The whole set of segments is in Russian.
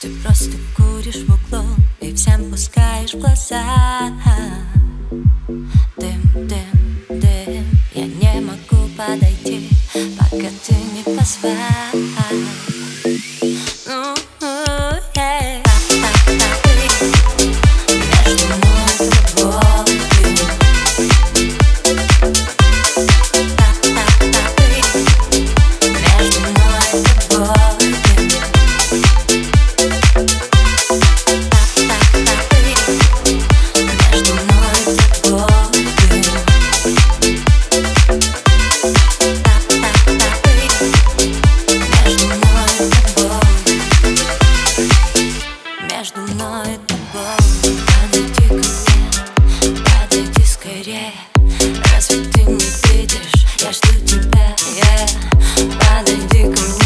Ты просто куришь в углу И всем пускаешь в глаза. Дым, дым, дым Я не могу подойти Пока ты не позвал разве ты не видишь? Я жду тебя, yeah. подойди ко мне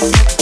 yeah.